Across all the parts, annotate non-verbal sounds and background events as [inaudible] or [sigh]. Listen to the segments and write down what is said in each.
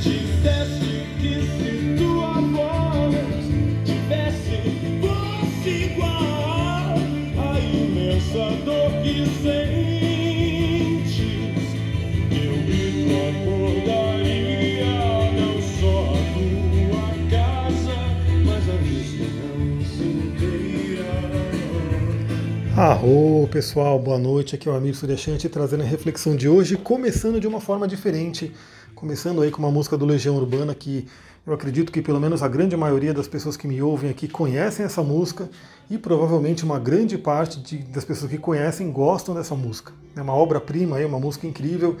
Disseste que se tua voz tivesse fosse igual à imensa dor que sentes, teu grito acordaria não só a tua casa, mas a vizinhança inteira. Arro, pessoal, boa noite. Aqui é o Amir Suryashanti trazendo a reflexão de hoje, começando de uma forma diferente, começando aí com uma música do Legião Urbana que eu acredito que pelo menos a grande maioria das pessoas que me ouvem aqui conhecem essa música e provavelmente uma grande parte de- das pessoas que conhecem gostam dessa música. É uma obra-prima, uma música incrível,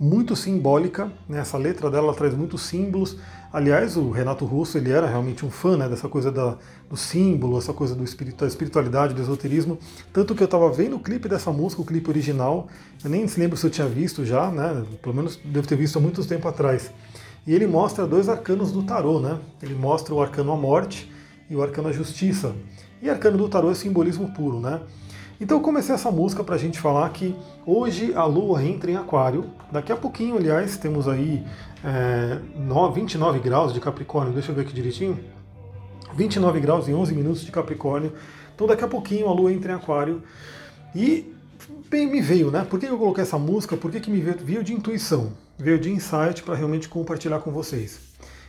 muito simbólica. Né? Essa letra dela ela traz muitos símbolos. Aliás, o Renato Russo ele era realmente um fã né, dessa coisa da, do símbolo, essa coisa do espiritu, da espiritualidade, do esoterismo. Tanto que eu estava vendo o clipe dessa música, o clipe original. Eu nem se lembro se eu tinha visto já, né? Pelo menos devo ter visto há muito tempo atrás. E ele mostra dois arcanos do tarô, né? Ele mostra o arcano a morte e o arcano a justiça. E arcano do tarô é simbolismo puro, né? Então eu comecei essa música para a gente falar que hoje a Lua entra em Aquário. Daqui a pouquinho, aliás, temos aí é, no- 29 graus de Capricórnio. Deixa eu ver aqui direitinho. 29 graus e 11 minutos de Capricórnio. Então daqui a pouquinho a Lua entra em Aquário. E bem, me veio, né? Por que eu coloquei essa música? Por que, que me veio, veio de intuição? Veio de insight para realmente compartilhar com vocês.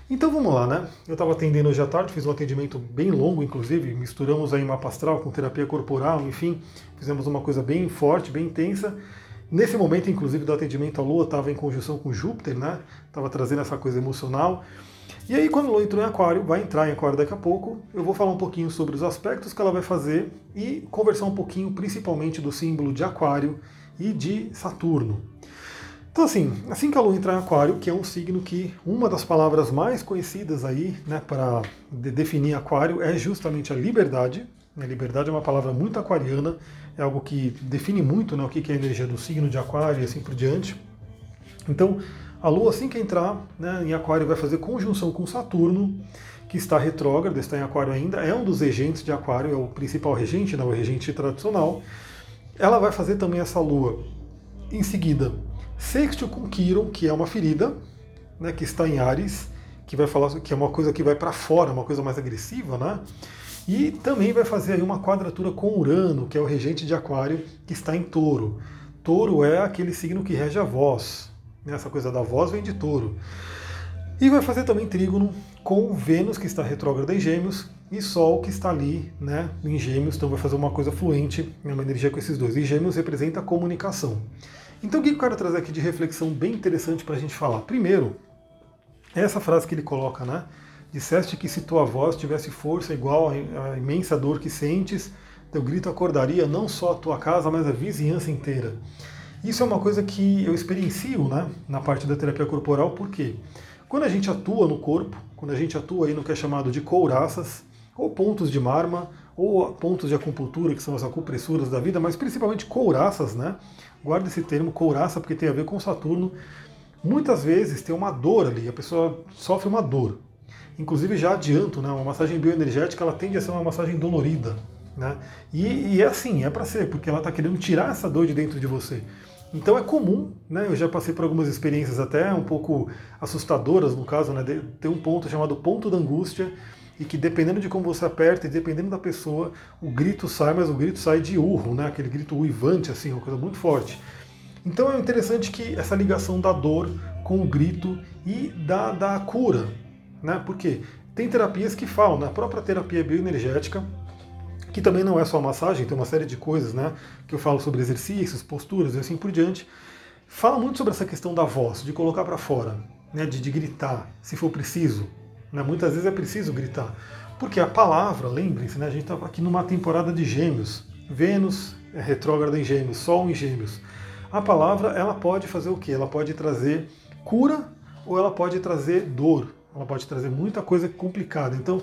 Então vamos lá, né? Eu estava atendendo hoje à tarde, fiz um atendimento bem longo, inclusive, misturamos aí mapa astral com terapia corporal, enfim, fizemos uma coisa bem forte, bem intensa. Nesse momento, inclusive, do atendimento, a Lua estava em conjunção com Júpiter, né? Estava trazendo essa coisa emocional. E aí, quando a Lua entrou em Aquário, vai entrar em Aquário daqui a pouco, eu vou falar um pouquinho sobre os aspectos que ela vai fazer e conversar um pouquinho, principalmente, do símbolo de Aquário e de Saturno. Então, assim, assim que a Lua entrar em Aquário, que é um signo que uma das palavras mais conhecidas aí, né, para de- definir Aquário é justamente a liberdade. A liberdade é uma palavra muito aquariana, é algo que define muito né, o que que é a energia do signo de Aquário e assim por diante. Então, a Lua, assim que entrar né, em Aquário, vai fazer conjunção com Saturno, que está retrógrado, está em Aquário ainda, é um dos regentes de Aquário, é o principal regente, né, o regente tradicional. Ela vai fazer também essa Lua em seguida, sexto com Quiron, que é uma ferida, né, que está em Ares, que vai falar que é uma coisa que vai para fora, uma coisa mais agressiva, né? E também vai fazer aí uma quadratura com Urano, que é o regente de Aquário, que está em Touro. Touro é aquele signo que rege a voz. Essa coisa da voz vem de Touro. E vai fazer também trígono com Vênus, que está retrógrada em Gêmeos, e Sol, que está ali né, em Gêmeos, então vai fazer uma coisa fluente, né, uma energia com esses dois. E Gêmeos representa a comunicação. Então o que eu quero trazer aqui de reflexão bem interessante para a gente falar? Primeiro, essa frase que ele coloca, né? Disseste que se tua voz tivesse força igual à imensa dor que sentes, teu grito acordaria não só a tua casa, mas a vizinhança inteira. Isso é uma coisa que eu experiencio né, na parte da terapia corporal, porque quando a gente atua no corpo, quando a gente atua aí no que é chamado de couraças, ou pontos de marma, ou pontos de acupuntura, que são as acupressuras da vida, mas principalmente couraças, né? Guarda esse termo couraça, porque tem a ver com Saturno. Muitas vezes tem uma dor ali, a pessoa sofre uma dor. Inclusive já adianto, né? Uma massagem bioenergética ela tende a ser uma massagem dolorida, né? E, e é assim, é para ser, porque ela está querendo tirar essa dor de dentro de você. Então é comum, né? Eu já passei por algumas experiências até um pouco assustadoras, no caso, né? Tem um ponto chamado ponto da angústia, e que dependendo de como você aperta e dependendo da pessoa, o grito sai, mas o grito sai de urro, né? Aquele grito uivante, assim, uma coisa muito forte. Então é interessante que essa ligação da dor com o grito e da, da cura, né? Porque tem terapias que falam, na própria terapia bioenergética, que também não é só massagem, tem uma série de coisas, né? Que eu falo sobre exercícios, posturas e assim por diante. Fala muito sobre essa questão da voz, de colocar para fora, né? De, de gritar, se for preciso. Né? Muitas vezes é preciso gritar. Porque a palavra, lembrem-se, né? a gente está aqui numa temporada de gêmeos. Vênus é retrógrada em gêmeos, Sol em gêmeos. A palavra, ela pode fazer o quê? Ela pode trazer cura ou ela pode trazer dor. Ela pode trazer muita coisa complicada. Então,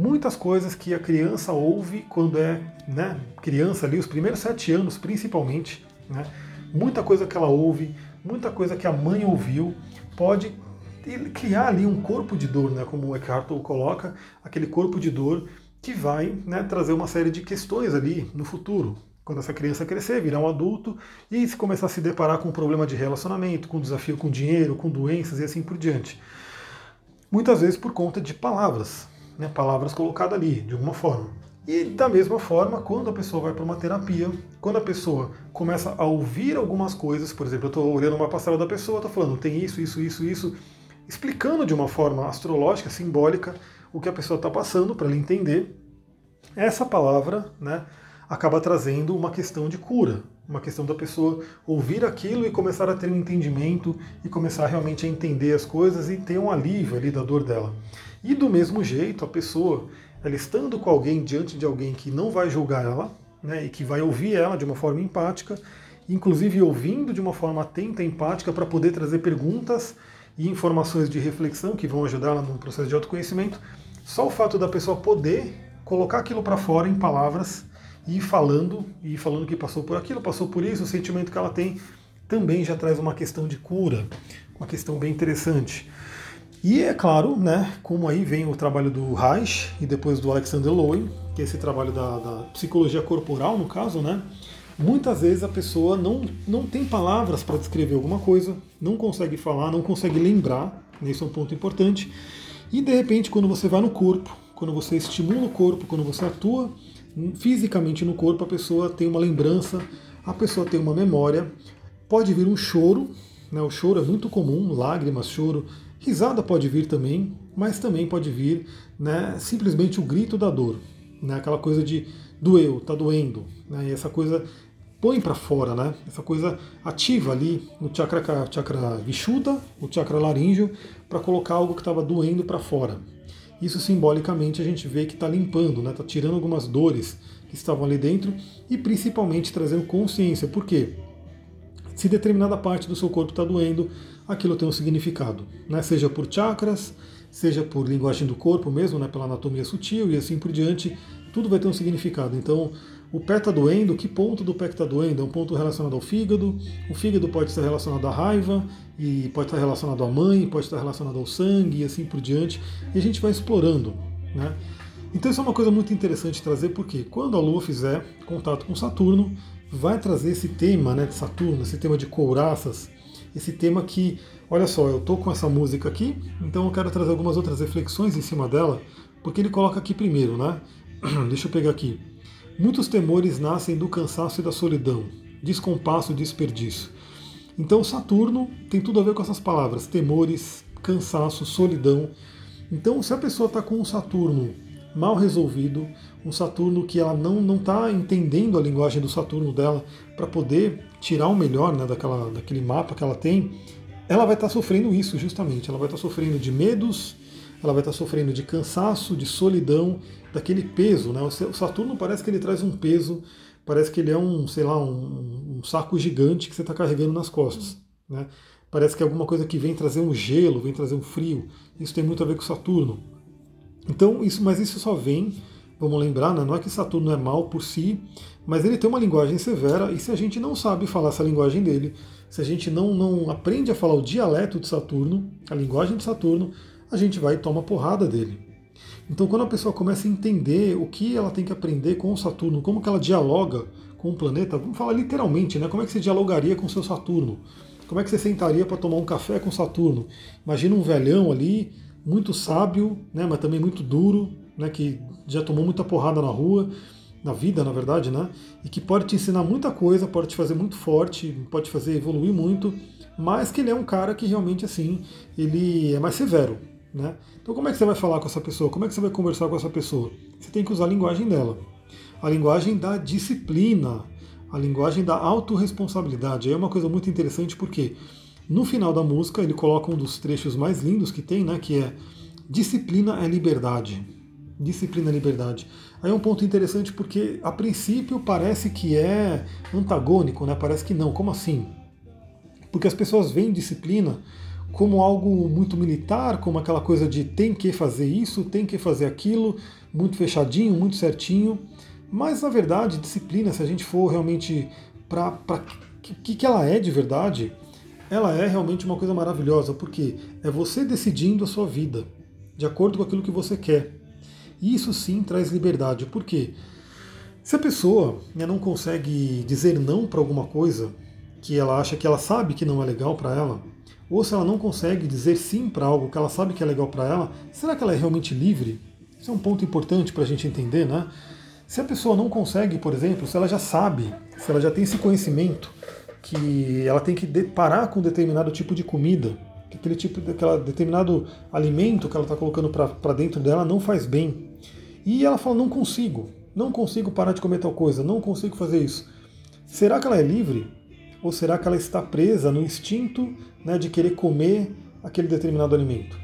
muitas coisas que a criança ouve quando é né, criança ali, os primeiros sete anos principalmente, né, muita coisa que ela ouve, muita coisa que a mãe ouviu, pode criar ali um corpo de dor, né, como o Eckhart Tolle coloca, aquele corpo de dor que vai né, trazer uma série de questões ali no futuro. Quando essa criança crescer, virar um adulto e se começar a se deparar com um problema de relacionamento, com desafio com dinheiro, com doenças e assim por diante. muitas vezes por conta de palavras, né, palavras colocadas ali, de alguma forma. E da mesma forma, quando a pessoa vai para uma terapia, quando a pessoa começa a ouvir algumas coisas, por exemplo, eu estou olhando uma passada da pessoa, estou falando, tem isso, isso, isso, isso, explicando de uma forma astrológica, simbólica, o que a pessoa está passando para ela entender, essa palavra né, acaba trazendo uma questão de cura, uma questão da pessoa ouvir aquilo e começar a ter um entendimento e começar realmente a entender as coisas e ter um alívio ali da dor dela. E do mesmo jeito, a pessoa, ela estando com alguém diante de alguém que não vai julgar ela, né, e que vai ouvir ela de uma forma empática, inclusive ouvindo de uma forma atenta e empática para poder trazer perguntas e informações de reflexão que vão ajudar ela no processo de autoconhecimento, só o fato da pessoa poder colocar aquilo para fora em palavras e falando, e falando que passou por aquilo, passou por isso, o sentimento que ela tem também já traz uma questão de cura, uma questão bem interessante. E é claro, né, como aí vem o trabalho do Reich e depois do Alexander Lowen, que é esse trabalho da, da psicologia corporal, no caso, né, muitas vezes a pessoa não, não tem palavras para descrever alguma coisa, não consegue falar, não consegue lembrar, esse é um ponto importante, e de repente quando você vai no corpo, quando você estimula o corpo, quando você atua fisicamente no corpo, a pessoa tem uma lembrança, a pessoa tem uma memória, pode vir um choro, né? o choro é muito comum, lágrimas, choro, risada pode vir também, mas também pode vir né, simplesmente o grito da dor, né? aquela coisa de doeu, tá doendo, né? e essa coisa põe para fora, né? Essa coisa ativa ali no chakra, chakra Vishuddha, o chakra laríngeo, para colocar algo que estava doendo para fora. Isso simbolicamente a gente vê que está limpando, está né? Tá tirando algumas dores que estavam ali dentro e principalmente trazendo consciência. Por quê? Se determinada parte do seu corpo está doendo, aquilo tem um significado, né? seja por chakras, seja por linguagem do corpo mesmo, né? pela anatomia sutil e assim por diante, tudo vai ter um significado. Então, o pé está doendo, que ponto do pé está doendo? É um ponto relacionado ao fígado. O fígado pode estar relacionado à raiva, e pode estar relacionado à mãe, pode estar relacionado ao sangue e assim por diante. E a gente vai explorando. Né? Então isso é uma coisa muito interessante trazer, porque quando a Lua fizer contato com Saturno, vai trazer esse tema né, de Saturno, esse tema de couraças, esse tema que, olha só, eu estou com essa música aqui, então eu quero trazer algumas outras reflexões em cima dela, porque ele coloca aqui primeiro, né? [clears throat] Deixa eu pegar aqui. Muitos temores nascem do cansaço e da solidão, descompasso e desperdício. Então, Saturno tem tudo a ver com essas palavras: temores, cansaço, solidão. Então, se a pessoa está com um Saturno mal resolvido, um Saturno que ela não está entendendo a linguagem do Saturno dela para poder tirar o melhor né, daquela, daquele mapa que ela tem, ela vai estar tá sofrendo isso justamente. Ela vai estar tá sofrendo de medos, ela vai estar tá sofrendo de cansaço, de solidão, daquele peso. Né? O Saturno parece que ele traz um peso, parece que ele é um, sei lá, um, um saco gigante que você está carregando nas costas. Né? Parece que é alguma coisa que vem trazer um gelo, vem trazer um frio. Isso tem muito a ver com Saturno. Então, isso, mas isso só vem, vamos lembrar, né? não é que Saturno é mal por si, mas ele tem uma linguagem severa, e se a gente não sabe falar essa linguagem dele, se a gente não, não aprende a falar o dialeto de Saturno, a linguagem de Saturno, a gente vai e toma porrada dele. Então, quando a pessoa começa a entender o que ela tem que aprender com o Saturno, como que ela dialoga com o planeta, vamos falar literalmente, né? Como é que você dialogaria com o seu Saturno? Como é que você sentaria para tomar um café com Saturno? Imagina um velhão ali, muito sábio, né? Mas também muito duro, né? Que já tomou muita porrada na rua, na vida, na verdade, né? E que pode te ensinar muita coisa, pode te fazer muito forte, pode te fazer evoluir muito, mas que ele é um cara que realmente assim, ele é mais severo, né? Então, como é que você vai falar com essa pessoa? Como é que você vai conversar com essa pessoa? Você tem que usar a linguagem dela. A linguagem da disciplina, a linguagem da autorresponsabilidade. Aí é uma coisa muito interessante porque no final da música ele coloca um dos trechos mais lindos que tem, né, que é disciplina é liberdade. Disciplina é liberdade. Aí é um ponto interessante porque a princípio parece que é antagônico, né? Parece que não. Como assim? Porque as pessoas veem disciplina como algo muito militar, como aquela coisa de tem que fazer isso, tem que fazer aquilo, muito fechadinho, muito certinho. Mas na verdade, disciplina, se a gente for realmente para o que, que ela é de verdade, ela é realmente uma coisa maravilhosa, porque é você decidindo a sua vida, de acordo com aquilo que você quer. E isso sim traz liberdade, porque se a pessoa né, não consegue dizer não para alguma coisa que ela acha que ela sabe que não é legal para ela, ou se ela não consegue dizer sim para algo que ela sabe que é legal para ela, será que ela é realmente livre? Isso é um ponto importante para a gente entender, né? Se a pessoa não consegue, por exemplo, se ela já sabe, se ela já tem esse conhecimento que ela tem que parar com determinado tipo de comida, que aquele tipo de aquela determinado alimento que ela está colocando para dentro dela não faz bem. E ela fala, não consigo, não consigo parar de comer tal coisa, não consigo fazer isso. Será que ela é livre? Ou será que ela está presa no instinto né, de querer comer aquele determinado alimento?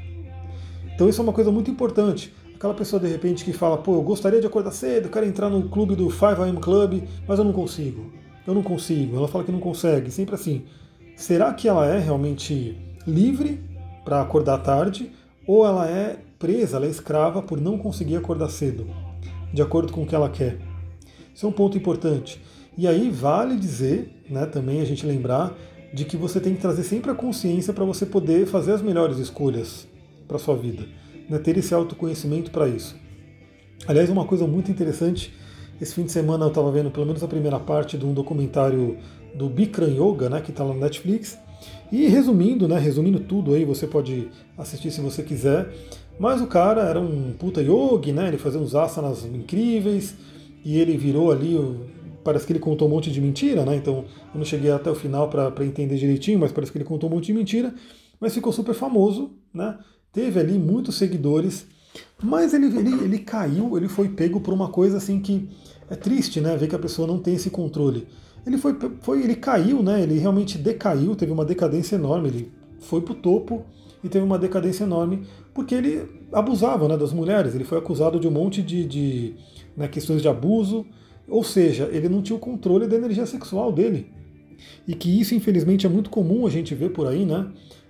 Então isso é uma coisa muito importante. Aquela pessoa de repente que fala, pô, eu gostaria de acordar cedo, quero entrar no clube do 5am Club, mas eu não consigo. Eu não consigo. Ela fala que não consegue, sempre assim. Será que ela é realmente livre para acordar tarde ou ela é presa, ela é escrava por não conseguir acordar cedo, de acordo com o que ela quer? Isso é um ponto importante. E aí vale dizer, né, também a gente lembrar de que você tem que trazer sempre a consciência para você poder fazer as melhores escolhas para sua vida, né, ter esse autoconhecimento para isso. Aliás, uma coisa muito interessante, esse fim de semana eu estava vendo pelo menos a primeira parte de um documentário do Bikram Yoga, né, que está lá no Netflix, e resumindo, né, resumindo tudo aí, você pode assistir se você quiser, mas o cara era um puta yogi, né, ele fazia uns asanas incríveis, e ele virou ali, parece que ele contou um monte de mentira, né, então eu não cheguei até o final para entender direitinho, mas parece que ele contou um monte de mentira, mas ficou super famoso, né, teve ali muitos seguidores, mas ele, ele, ele caiu, ele foi pego por uma coisa assim que é triste, né, ver que a pessoa não tem esse controle ele foi, foi, ele caiu, né? Ele realmente decaiu, teve uma decadência enorme. Ele foi para o topo e teve uma decadência enorme porque ele abusava né, das mulheres. Ele foi acusado de um monte de, de né, questões de abuso, ou seja, ele não tinha o controle da energia sexual dele. E que isso, infelizmente, é muito comum a gente ver por aí, né?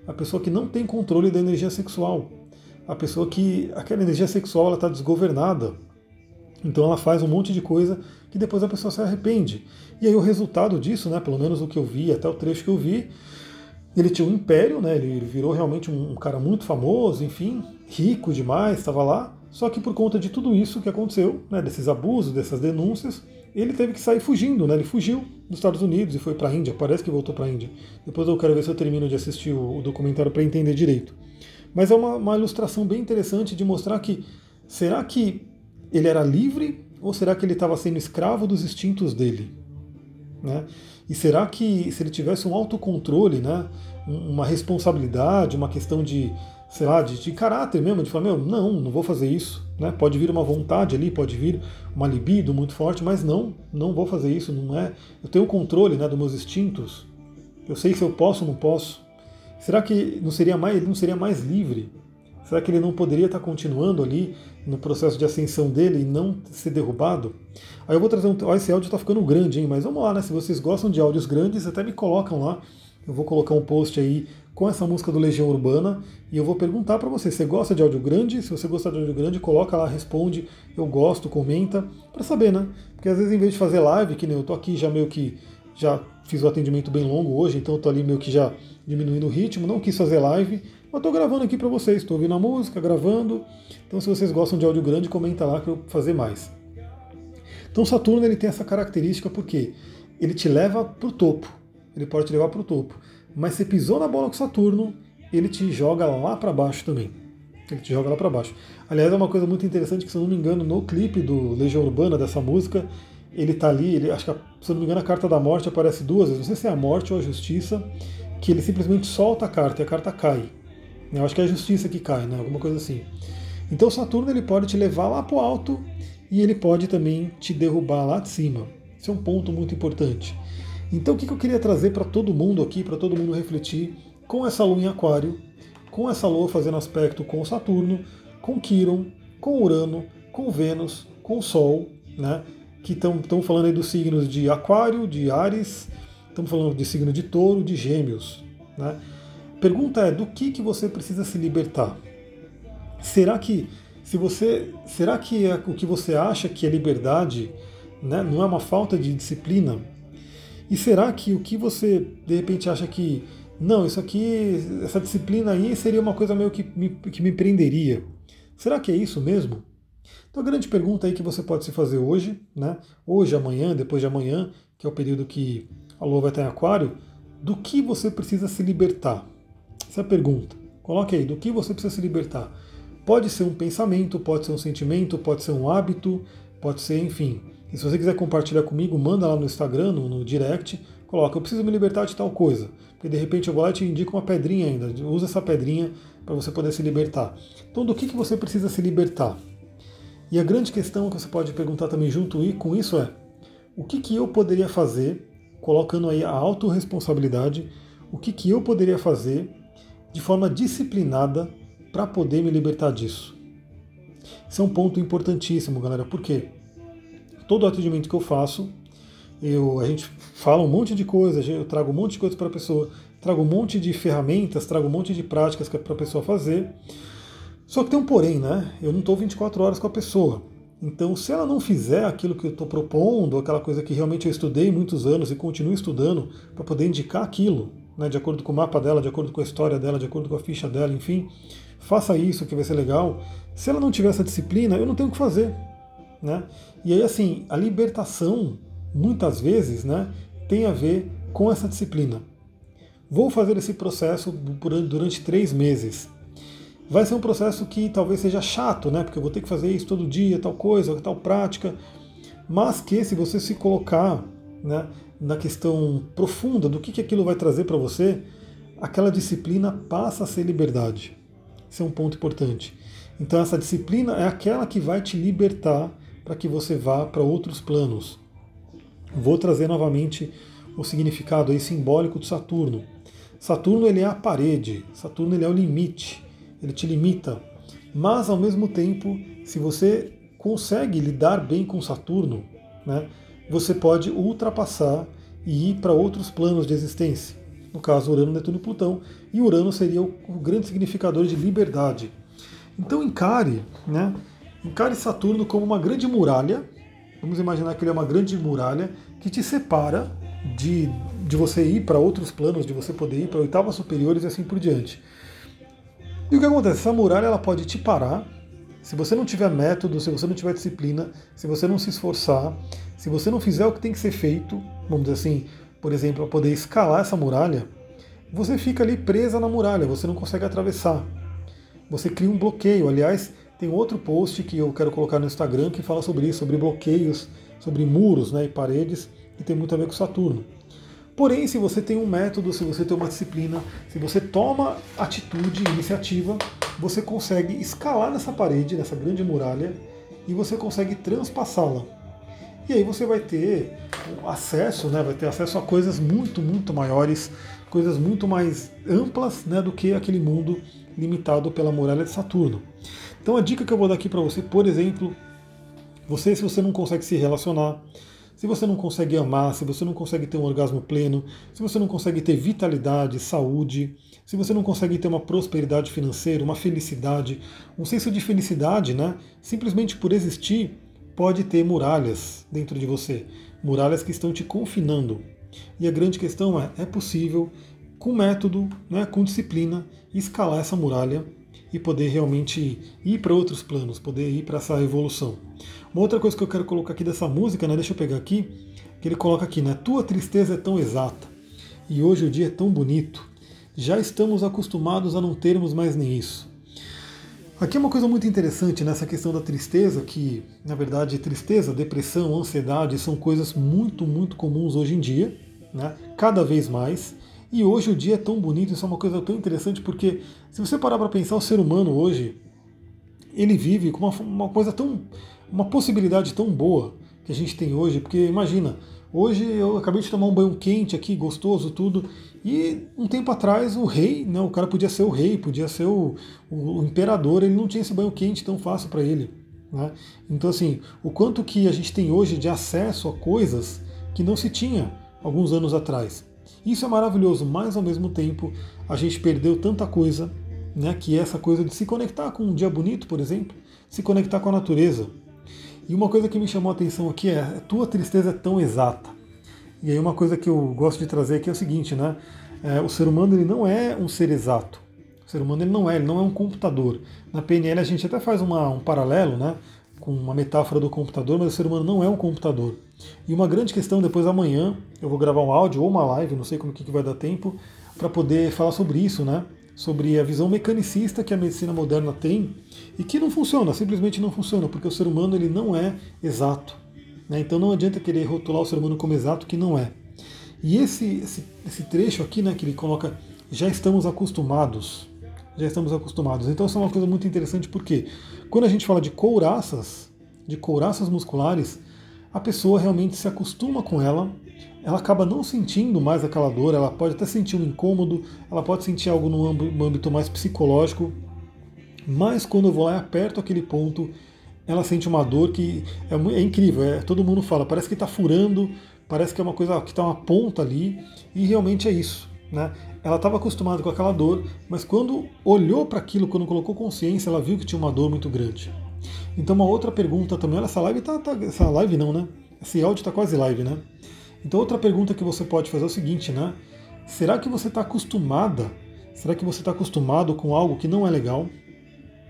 A pessoa que não tem controle da energia sexual. A pessoa que aquela energia sexual está desgovernada. Então ela faz um monte de coisa que depois a pessoa se arrepende. E aí o resultado disso, né, pelo menos o que eu vi, até o trecho que eu vi, ele tinha um império, né, ele virou realmente um, cara muito famoso, enfim, rico demais, estava lá. Só que por conta de tudo isso que aconteceu, né, desses abusos, dessas denúncias, ele teve que sair fugindo, né? Ele fugiu dos Estados Unidos e foi para a Índia. Parece que voltou para a Índia. Depois eu quero ver se eu termino de assistir o documentário para entender direito. Mas é uma, uma ilustração bem interessante de mostrar que será que ele era livre ou será que ele estava sendo escravo dos instintos dele? Né? E será que se ele tivesse um autocontrole, né, uma responsabilidade, uma questão de, sei lá, de, de caráter mesmo, de falar, meu, não, não vou fazer isso. Né? Pode vir uma vontade ali, pode vir uma libido muito forte, mas não, não vou fazer isso, não é. Eu tenho o controle né, dos meus instintos. Eu sei se eu posso ou não posso. Será que não seria mais, ele não seria mais livre? Será que ele não poderia estar continuando ali no processo de ascensão dele e não ser derrubado? Aí eu vou trazer um. Ó, esse áudio está ficando grande, hein? Mas vamos lá, né? Se vocês gostam de áudios grandes, até me colocam lá. Eu vou colocar um post aí com essa música do Legião Urbana e eu vou perguntar para você, você gosta de áudio grande? Se você gostar de áudio grande, coloca lá, responde, eu gosto, comenta, para saber, né? Porque às vezes em vez de fazer live, que nem eu tô aqui já meio que já fiz o atendimento bem longo hoje, então tô ali meio que já diminuindo o ritmo, não quis fazer live, mas estou gravando aqui para vocês, estou ouvindo a música, gravando. Então, se vocês gostam de áudio grande, comenta lá que eu vou fazer mais. Então, Saturno ele tem essa característica porque ele te leva para o topo. Ele pode te levar para o topo. Mas se pisou na bola com Saturno, ele te joga lá para baixo também. Ele te joga lá para baixo. Aliás, é uma coisa muito interessante que, se eu não me engano, no clipe do Legião Urbana, dessa música, ele tá ali, ele, acho que, se não me engano, a carta da morte aparece duas vezes, não sei se é a morte ou a justiça, que ele simplesmente solta a carta e a carta cai. Eu acho que é a justiça que cai, né? Alguma coisa assim. Então Saturno ele pode te levar lá para o alto e ele pode também te derrubar lá de cima. Esse é um ponto muito importante. Então o que eu queria trazer para todo mundo aqui, para todo mundo refletir, com essa lua em aquário, com essa lua fazendo aspecto com Saturno, com Quiron, com Urano, com Vênus, com Sol, né? Que estão falando aí dos signos de Aquário, de Ares, estamos falando de signo de Touro, de Gêmeos, né? Pergunta é do que, que você precisa se libertar? Será que se você, será que é o que você acha que é liberdade, né, não é uma falta de disciplina? E será que o que você de repente acha que não, isso aqui, essa disciplina aí seria uma coisa meio que me, que me prenderia? Será que é isso mesmo? Então a grande pergunta aí que você pode se fazer hoje, né? Hoje, amanhã, depois de amanhã, que é o período que a Lua vai estar em aquário, do que você precisa se libertar? Essa é a pergunta. Coloque aí, do que você precisa se libertar? Pode ser um pensamento, pode ser um sentimento, pode ser um hábito, pode ser, enfim. E se você quiser compartilhar comigo, manda lá no Instagram, no, no direct, coloca, eu preciso me libertar de tal coisa. Porque de repente eu vou lá e te indico uma pedrinha ainda. Usa essa pedrinha para você poder se libertar. Então, do que, que você precisa se libertar? E a grande questão que você pode perguntar também junto com isso é: o que, que eu poderia fazer, colocando aí a autorresponsabilidade, o que, que eu poderia fazer de forma disciplinada para poder me libertar disso? Isso é um ponto importantíssimo, galera, porque todo atendimento que eu faço, eu, a gente fala um monte de coisas, eu trago um monte de coisas para a pessoa, trago um monte de ferramentas, trago um monte de práticas para a pessoa fazer. Só que tem um porém, né? Eu não estou 24 horas com a pessoa. Então, se ela não fizer aquilo que eu estou propondo, aquela coisa que realmente eu estudei muitos anos e continuo estudando para poder indicar aquilo, né, de acordo com o mapa dela, de acordo com a história dela, de acordo com a ficha dela, enfim, faça isso que vai ser legal. Se ela não tiver essa disciplina, eu não tenho o que fazer. Né? E aí, assim, a libertação, muitas vezes, né, tem a ver com essa disciplina. Vou fazer esse processo durante três meses. Vai ser um processo que talvez seja chato, né? Porque eu vou ter que fazer isso todo dia, tal coisa, tal prática. Mas que se você se colocar né, na questão profunda do que, que aquilo vai trazer para você, aquela disciplina passa a ser liberdade. Esse é um ponto importante. Então essa disciplina é aquela que vai te libertar para que você vá para outros planos. Vou trazer novamente o significado aí simbólico de Saturno. Saturno ele é a parede, Saturno ele é o limite, ele te limita. Mas ao mesmo tempo, se você consegue lidar bem com Saturno, né, você pode ultrapassar e ir para outros planos de existência. No caso, Urano, Netuno e Plutão. E Urano seria o, o grande significador de liberdade. Então encare, né, encare Saturno como uma grande muralha. Vamos imaginar que ele é uma grande muralha que te separa de, de você ir para outros planos, de você poder ir para oitavas superiores e assim por diante. E o que acontece? Essa muralha ela pode te parar. Se você não tiver método, se você não tiver disciplina, se você não se esforçar, se você não fizer o que tem que ser feito, vamos dizer assim, por exemplo, para poder escalar essa muralha, você fica ali presa na muralha, você não consegue atravessar. Você cria um bloqueio. Aliás, tem outro post que eu quero colocar no Instagram que fala sobre isso, sobre bloqueios, sobre muros né, e paredes, que tem muito a ver com Saturno. Porém, se você tem um método, se você tem uma disciplina, se você toma atitude, iniciativa, você consegue escalar nessa parede, nessa grande muralha, e você consegue transpassá-la. E aí você vai ter acesso, né, vai ter acesso a coisas muito, muito maiores, coisas muito mais amplas né, do que aquele mundo limitado pela muralha de Saturno. Então a dica que eu vou dar aqui para você, por exemplo, você se você não consegue se relacionar, se você não consegue amar, se você não consegue ter um orgasmo pleno, se você não consegue ter vitalidade, saúde, se você não consegue ter uma prosperidade financeira, uma felicidade, um senso de felicidade, né? Simplesmente por existir, pode ter muralhas dentro de você, muralhas que estão te confinando. E a grande questão é: é possível, com método, né, com disciplina, escalar essa muralha e poder realmente ir para outros planos, poder ir para essa evolução. Uma outra coisa que eu quero colocar aqui dessa música, né, deixa eu pegar aqui, que ele coloca aqui, né, tua tristeza é tão exata e hoje o dia é tão bonito. Já estamos acostumados a não termos mais nem isso. Aqui é uma coisa muito interessante nessa questão da tristeza, que na verdade tristeza, depressão, ansiedade são coisas muito, muito comuns hoje em dia, né? cada vez mais. E hoje o dia é tão bonito, isso é uma coisa tão interessante, porque se você parar para pensar, o ser humano hoje, ele vive com uma, uma coisa tão uma possibilidade tão boa que a gente tem hoje, porque imagina, hoje eu acabei de tomar um banho quente aqui, gostoso, tudo, e um tempo atrás o rei, né, o cara podia ser o rei, podia ser o, o, o imperador, ele não tinha esse banho quente tão fácil para ele. Né? Então, assim, o quanto que a gente tem hoje de acesso a coisas que não se tinha alguns anos atrás. Isso é maravilhoso, mas ao mesmo tempo a gente perdeu tanta coisa, né, que é essa coisa de se conectar com um dia bonito, por exemplo, se conectar com a natureza, e uma coisa que me chamou a atenção aqui é a tua tristeza é tão exata. E aí uma coisa que eu gosto de trazer aqui é o seguinte, né? É, o ser humano ele não é um ser exato. O ser humano ele não é, ele não é um computador. Na PNL a gente até faz uma, um paralelo, né? Com uma metáfora do computador, mas o ser humano não é um computador. E uma grande questão, depois amanhã eu vou gravar um áudio ou uma live, não sei como que vai dar tempo, para poder falar sobre isso, né? sobre a visão mecanicista que a medicina moderna tem e que não funciona, simplesmente não funciona, porque o ser humano ele não é exato. Né? Então não adianta querer rotular o ser humano como exato, que não é. E esse, esse, esse trecho aqui, né, que ele coloca, já estamos acostumados. Já estamos acostumados. Então isso é uma coisa muito interessante, porque quando a gente fala de couraças, de couraças musculares, a pessoa realmente se acostuma com ela ela acaba não sentindo mais aquela dor, ela pode até sentir um incômodo, ela pode sentir algo no âmbito mais psicológico, mas quando eu vou lá e aperto aquele ponto, ela sente uma dor que é, é incrível, é, todo mundo fala, parece que está furando, parece que é uma coisa que está uma ponta ali, e realmente é isso. Né? Ela estava acostumada com aquela dor, mas quando olhou para aquilo, quando colocou consciência, ela viu que tinha uma dor muito grande. Então uma outra pergunta também, olha, essa live tá, tá essa live não, né? Esse áudio está quase live, né? Então, outra pergunta que você pode fazer é o seguinte, né? Será que você está acostumada? Será que você está acostumado com algo que não é legal?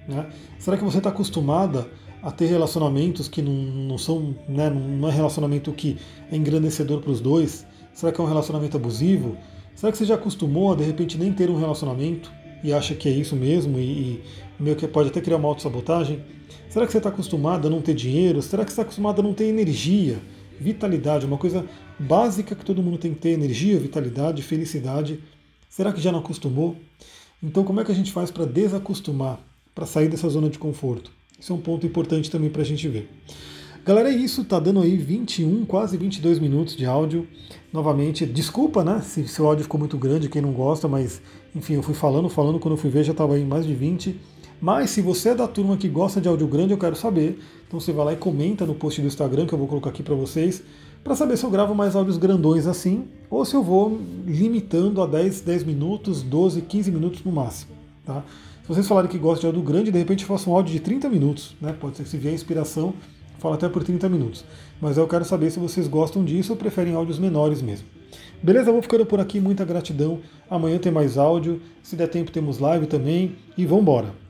Né? Será que você está acostumada a ter relacionamentos que não, não são, né, não é relacionamento que é engrandecedor para os dois? Será que é um relacionamento abusivo? Será que você já acostumou a de repente nem ter um relacionamento e acha que é isso mesmo e, e meio que pode até criar uma autossabotagem? Será que você está acostumado a não ter dinheiro? Será que você está acostumado a não ter energia? vitalidade, uma coisa básica que todo mundo tem que ter: energia, vitalidade, felicidade. Será que já não acostumou? Então, como é que a gente faz para desacostumar, para sair dessa zona de conforto? Isso é um ponto importante também para a gente ver. Galera, é isso, tá dando aí 21, quase 22 minutos de áudio. Novamente, desculpa, né, se, se o áudio ficou muito grande, quem não gosta, mas enfim, eu fui falando, falando, quando eu fui ver já estava aí mais de 20. Mas se você é da turma que gosta de áudio grande, eu quero saber. Então você vai lá e comenta no post do Instagram que eu vou colocar aqui para vocês, para saber se eu gravo mais áudios grandões assim, ou se eu vou limitando a 10, 10 minutos, 12, 15 minutos no máximo. Tá? Se vocês falarem que gostam de áudio grande, de repente eu faço um áudio de 30 minutos. Né? Pode ser que se vier inspiração, falo até por 30 minutos. Mas eu quero saber se vocês gostam disso ou preferem áudios menores mesmo. Beleza? Vou ficando por aqui, muita gratidão. Amanhã tem mais áudio. Se der tempo, temos live também. E vamos embora.